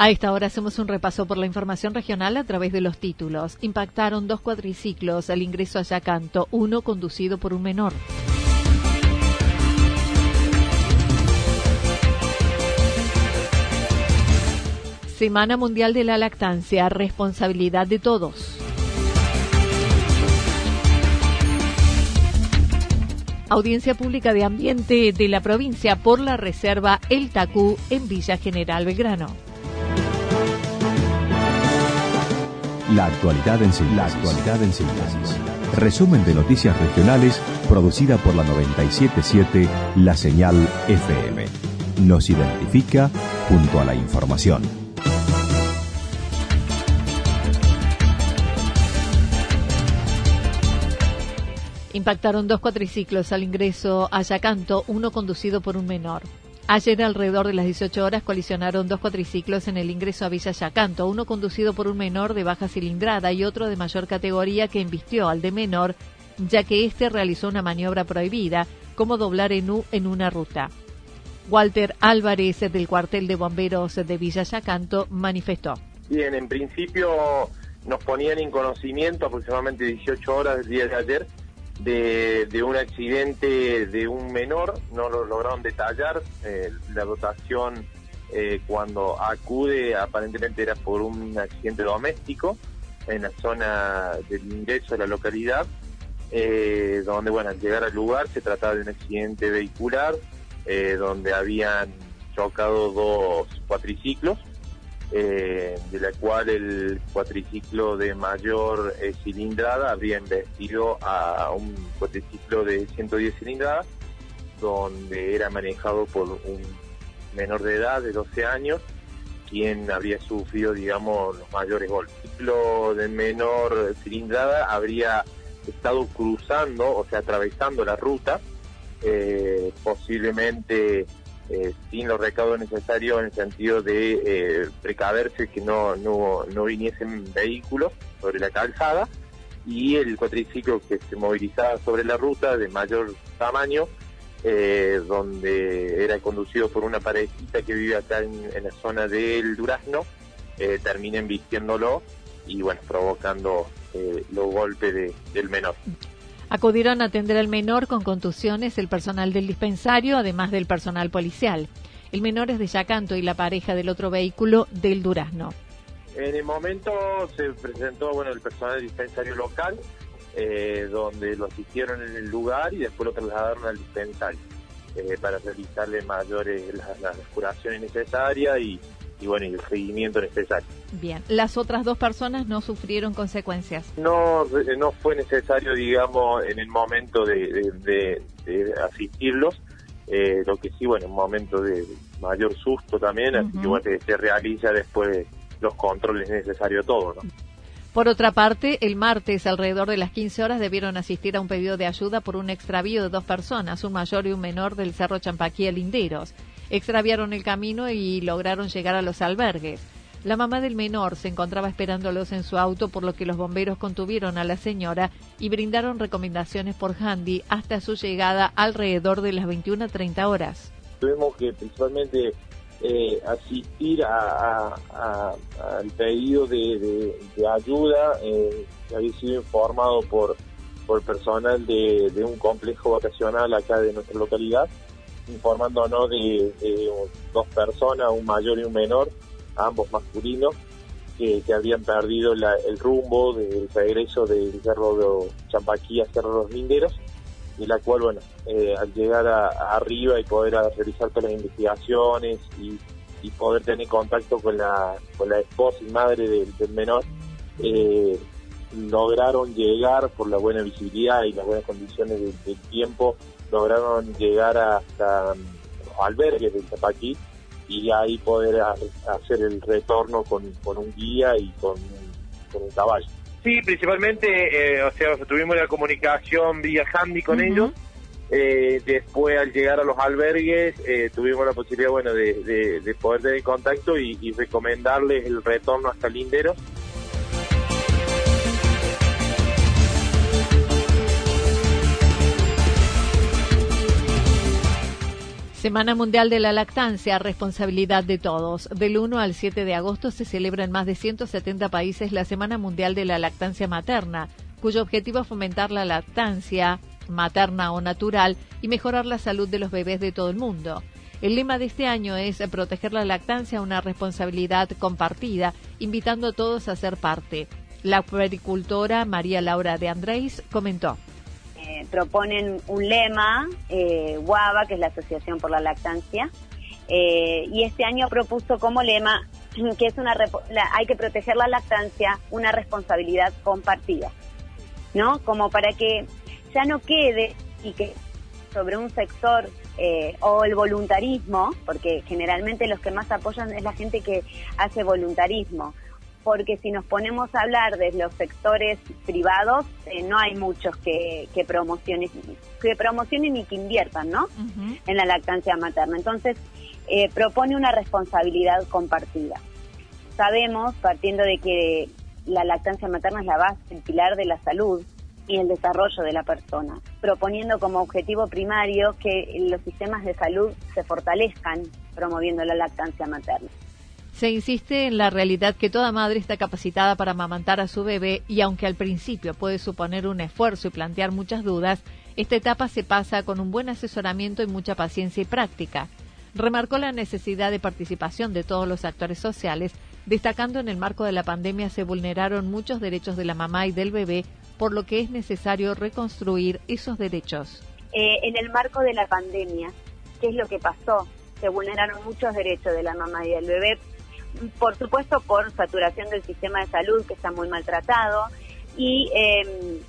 A esta hora hacemos un repaso por la información regional a través de los títulos. Impactaron dos cuadriciclos al ingreso a Yacanto, uno conducido por un menor. Semana Mundial de la Lactancia, responsabilidad de todos. Audiencia Pública de Ambiente de la provincia por la Reserva El Tacú en Villa General Belgrano. La actualidad en síntesis. La actualidad en síntesis. Resumen de noticias regionales producida por la 977 La Señal FM. Nos identifica junto a la información. Impactaron dos cuatriciclos al ingreso a Yacanto, uno conducido por un menor. Ayer, alrededor de las 18 horas, colisionaron dos cuatriciclos en el ingreso a Villa Yacanto, uno conducido por un menor de baja cilindrada y otro de mayor categoría que embistió al de menor, ya que éste realizó una maniobra prohibida, como doblar en U en una ruta. Walter Álvarez, del cuartel de bomberos de Villa Yacanto, manifestó. Bien, en principio nos ponían en conocimiento aproximadamente 18 horas del día de ayer de, un accidente de un menor, no lo lograron detallar, eh, la dotación eh, cuando acude aparentemente era por un accidente doméstico en la zona del ingreso de la localidad, eh, donde bueno, al llegar al lugar se trataba de un accidente vehicular, donde habían chocado dos cuatriciclos, eh, de la cual el cuatriciclo de mayor eh, cilindrada habría investido a un cuatriciclo de 110 cilindradas, donde era manejado por un menor de edad de 12 años, quien habría sufrido, digamos, los mayores golpes. El ciclo de menor cilindrada habría estado cruzando, o sea, atravesando la ruta, eh, posiblemente eh, sin los recaudos necesarios en el sentido de eh, precaverse que no, no, no viniesen vehículos sobre la calzada y el cuatriciclo que se movilizaba sobre la ruta de mayor tamaño, eh, donde era conducido por una parejita que vive acá en, la zona del Durazno, termina embistiéndolo y bueno, provocando los golpes del menor. Acudieron a atender al menor con contusiones el personal del dispensario, además del personal policial. El menor es de Yacanto y la pareja del otro vehículo del Durazno. En el momento se presentó bueno el personal del dispensario local, eh, donde lo asistieron en el lugar y después lo trasladaron al dispensario eh, para realizarle mayores las, las curaciones necesarias y, y bueno, y el seguimiento necesario. Bien, las otras dos personas no sufrieron consecuencias. No, no fue necesario, digamos, en el momento de, asistirlos. Eh, lo que sí, bueno, un momento de mayor susto también, así que bueno, se realiza después los controles necesarios todo, ¿no? Por otra parte, el martes, alrededor de las 15 horas, debieron asistir a un pedido de ayuda por un extravío de dos personas, un mayor y un menor del Cerro Champaquí a Linderos extraviaron el camino y lograron llegar a los albergues. La mamá del menor se encontraba esperándolos en su auto, por lo que los bomberos contuvieron a la señora y brindaron recomendaciones por handy hasta su llegada alrededor de las 21.30 horas. Tuvimos que principalmente eh, asistir al pedido de, ayuda eh, que había sido informado por, por personal de, de un complejo vacacional acá de nuestra localidad informándonos de, de dos personas, un mayor y un menor, ambos masculinos, que, habían perdido el rumbo del regreso del Cerro de Champaquí a Cerro Los Linderos, y la cual, bueno, eh, al llegar arriba y poder realizar todas las investigaciones y, poder tener contacto con la, con la esposa y madre del, menor, eh, lograron llegar por la buena visibilidad y las buenas condiciones del, tiempo, lograron llegar hasta los albergues del Champaquí y ahí poder hacer el retorno con, un guía y con, un caballo. Sí, principalmente, eh, o sea, tuvimos la comunicación vía handy con ellos. Eh, después, al llegar a los albergues, eh, tuvimos la posibilidad, bueno, de, de, poder tener contacto y, y recomendarles el retorno hasta Linderos Semana Mundial de la Lactancia, responsabilidad de todos. Del 1 al 7 de agosto se celebra en más de 170 países la Semana Mundial de la Lactancia Materna, cuyo objetivo es fomentar la lactancia materna o natural y mejorar la salud de los bebés de todo el mundo. El lema de este año es proteger la lactancia, una responsabilidad compartida, invitando a todos a ser parte. La agricultora María Laura de Andrés comentó proponen un lema, eh, WABA, que es la Asociación por la Lactancia, eh, y este año propuso como lema que es una hay que proteger la lactancia, una responsabilidad compartida, ¿no? Como para que ya no quede y que sobre un sector eh, o el voluntarismo, porque generalmente los que más apoyan es la gente que hace voluntarismo, porque si nos ponemos a hablar de los sectores privados, eh, no hay muchos que, que, promocionen, que promocionen y que inviertan ¿no? en la lactancia materna. Entonces, eh, propone una responsabilidad compartida. Sabemos, partiendo de que la lactancia materna es la base, el pilar de la salud y el desarrollo de la persona, proponiendo como objetivo primario que los sistemas de salud se fortalezcan promoviendo la lactancia materna. Se insiste en la realidad que toda madre está capacitada para amamantar a su bebé y aunque al principio puede suponer un esfuerzo y plantear muchas dudas, esta etapa se pasa con un buen asesoramiento y mucha paciencia y práctica. Remarcó la necesidad de participación de todos los actores sociales, destacando en el marco de la pandemia se vulneraron muchos derechos de la mamá y del bebé, por lo que es necesario reconstruir esos derechos. Eh, en el marco de la pandemia, ¿qué es lo que pasó? Se vulneraron muchos derechos de la mamá y del bebé por supuesto por saturación del sistema de salud que está muy maltratado y em,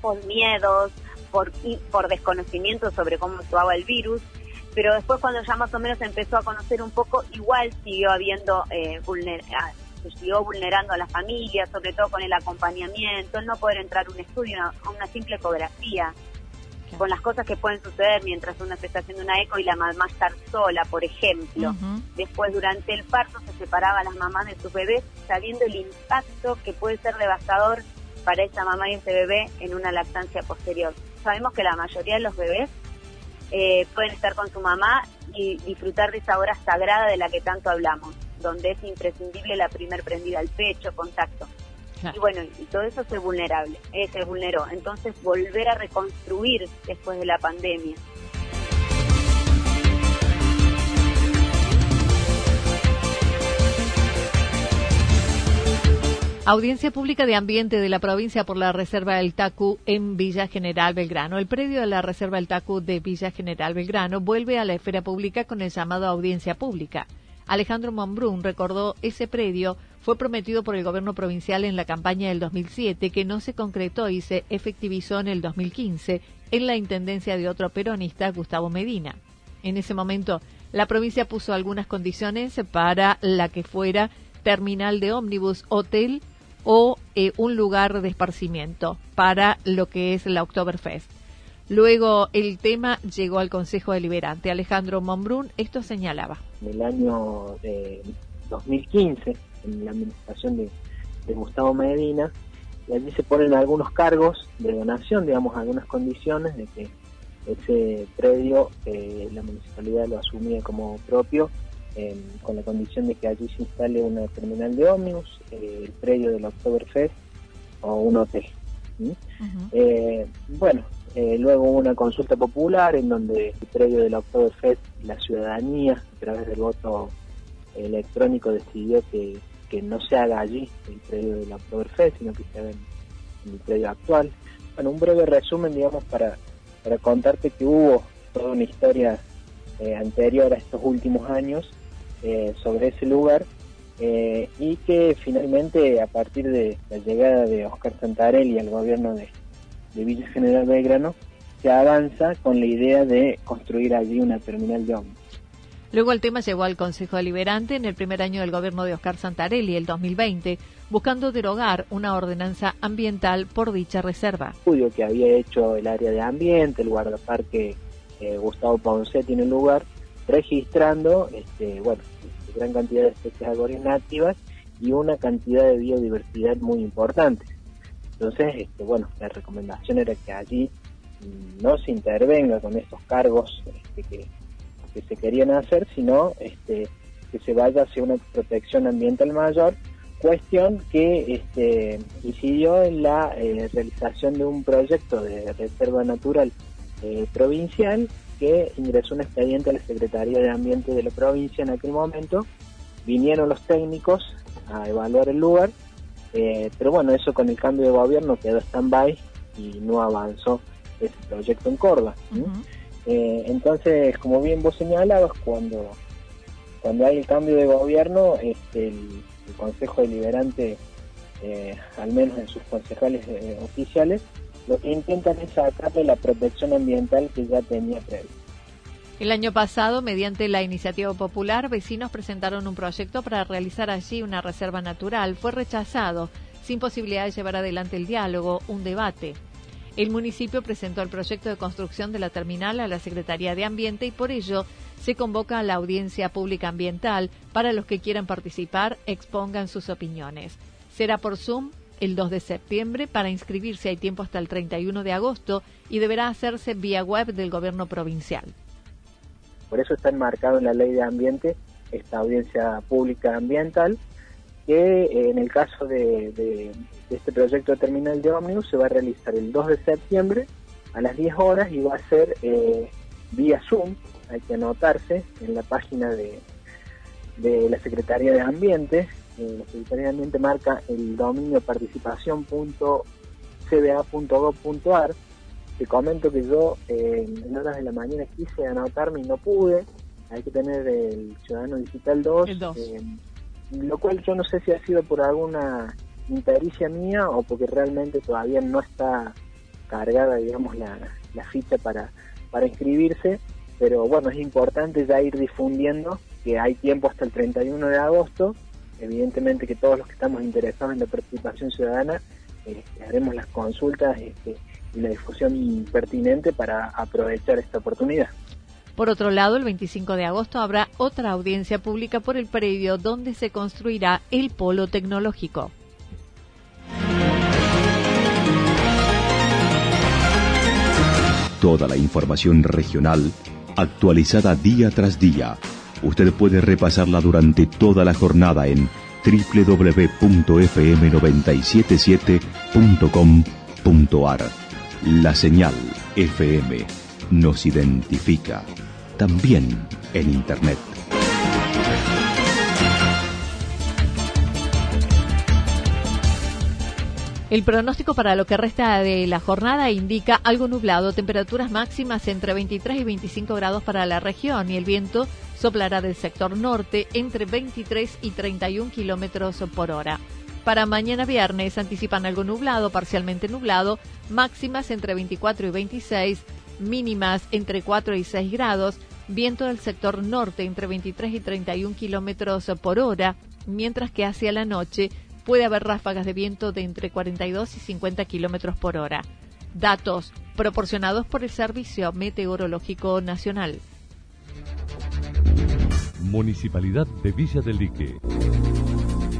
por miedos, por, por desconocimiento sobre cómo actuaba el virus, pero después cuando ya más o menos empezó a conocer un poco, igual siguió habiendo, eh, ah, se siguió vulnerando a la familia, sobre todo con el acompañamiento, el no poder entrar a un estudio, a una simple ecografía, con las cosas que pueden suceder mientras uno está haciendo una eco y la mamá estar sola, por ejemplo. Después, durante el parto, se separaba las mamás de sus bebés, sabiendo el impacto que puede ser devastador para esa mamá y ese bebé en una lactancia posterior. Sabemos que la mayoría de los bebés eh, pueden estar con su mamá y disfrutar de esa hora sagrada de la que tanto hablamos, donde es imprescindible la primer prendida al pecho, contacto. Y bueno, y todo eso se vulnerable, eh, se vulneró. Entonces, volver a reconstruir después de la pandemia. Audiencia Pública de Ambiente de la provincia por la Reserva del Tacu en Villa General Belgrano. El predio de la Reserva del Tacu de Villa General Belgrano vuelve a la esfera pública con el llamado Audiencia Pública. Alejandro Monbrun recordó ese predio fue prometido por el gobierno provincial en la campaña del 2007 que no se concretó y se efectivizó en el 2015 en la intendencia de otro peronista, Gustavo Medina. En ese momento, la provincia puso algunas condiciones para la que fuera terminal de ómnibus, hotel o eh, un lugar de esparcimiento para lo que es la Oktoberfest. Luego el tema llegó al Consejo Deliberante. Alejandro Monbrun esto señalaba. En el año 2015 en la administración de, Gustavo Medina, y allí se ponen algunos cargos de donación, digamos, algunas condiciones de que ese predio eh, la municipalidad lo asumía como propio, con la condición de que allí se instale una terminal de ómnibus, eh, el predio del Oktoberfest o un hotel. Eh, bueno, Eh, luego hubo una consulta popular en donde el predio del Oktoberfest la ciudadanía, a través del voto electrónico, decidió que, no se haga allí el predio del Oktoberfest, sino que se haga en, el predio actual. Bueno, un breve resumen, digamos, para, para contarte que hubo toda una historia eh, anterior a estos últimos años eh, sobre ese lugar y que finalmente a partir de la llegada de Oscar Santarelli al gobierno de, de Villa General Belgrano, se avanza con la idea de construir allí una terminal de ómnibus. Luego el tema llegó al Consejo Deliberante en el primer año del gobierno de Oscar Santarelli, el 2020, buscando derogar una ordenanza ambiental por dicha reserva. estudio que había hecho el área de ambiente, el guardaparque eh, Gustavo Ponce tiene lugar, registrando este, bueno, gran cantidad de especies arbóreas nativas y una cantidad de biodiversidad muy importante. Entonces, este, bueno, la recomendación era que allí no se intervenga con estos cargos este, que, se querían hacer, sino este, que se vaya hacia una protección ambiental mayor, cuestión que este, incidió en la eh, realización de un proyecto de reserva natural eh, provincial que ingresó un expediente a la Secretaría de Ambiente de la provincia en aquel momento. Vinieron los técnicos a evaluar el lugar eh, pero bueno, eso con el cambio de gobierno quedó stand-by y no avanzó ese proyecto en Córdoba. Eh, entonces, como bien vos señalabas, cuando, cuando hay el cambio de gobierno, este, el, Consejo Deliberante, eh, al menos en sus concejales oficiales, lo que intentan es sacarle la protección ambiental que ya tenía previo. El año pasado, mediante la iniciativa popular, vecinos presentaron un proyecto para realizar allí una reserva natural. Fue rechazado, sin posibilidad de llevar adelante el diálogo, un debate. El municipio presentó el proyecto de construcción de la terminal a la Secretaría de Ambiente y por ello se convoca a la audiencia pública ambiental para los que quieran participar expongan sus opiniones. Será por Zoom el 2 de septiembre. Para inscribirse hay tiempo hasta el 31 de agosto y deberá hacerse vía web del gobierno provincial. Por eso está enmarcado en la ley de ambiente esta audiencia pública ambiental, que eh, en el caso de, este proyecto de terminal de ómnibus se va a realizar el 2 de septiembre a las 10 horas y va a ser eh, vía Zoom, hay que anotarse en la página de, de la Secretaría de Ambiente. Eh, la Secretaría de Ambiente marca el dominio participación.cba.gov.ar te comento que yo eh, en horas de la mañana quise anotarme y no pude. Hay que tener el Ciudadano Digital 2, eh, lo cual yo no sé si ha sido por alguna impericia mía o porque realmente todavía no está cargada, digamos, la, la ficha para, para inscribirse. Pero bueno, es importante ya ir difundiendo que hay tiempo hasta el 31 de agosto. Evidentemente que todos los que estamos interesados en la participación ciudadana eh, haremos las consultas este, la difusión pertinente para aprovechar esta oportunidad. Por otro lado, el 25 de agosto habrá otra audiencia pública por el predio donde se construirá el polo tecnológico. Toda la información regional actualizada día tras día. Usted puede repasarla durante toda la jornada en www.fm977.com.ar la señal FM nos identifica también en Internet. El pronóstico para lo que resta de la jornada indica algo nublado, temperaturas máximas entre 23 y 25 grados para la región y el viento soplará del sector norte entre 23 y 31 kilómetros por hora. Para mañana viernes anticipan algo nublado, parcialmente nublado, máximas entre 24 y 26, mínimas entre 4 y 6 grados, viento del sector norte entre 23 y 31 kilómetros por hora, mientras que hacia la noche puede haber ráfagas de viento de entre 42 y 50 kilómetros por hora. Datos proporcionados por el Servicio Meteorológico Nacional. Municipalidad de Villa del Lique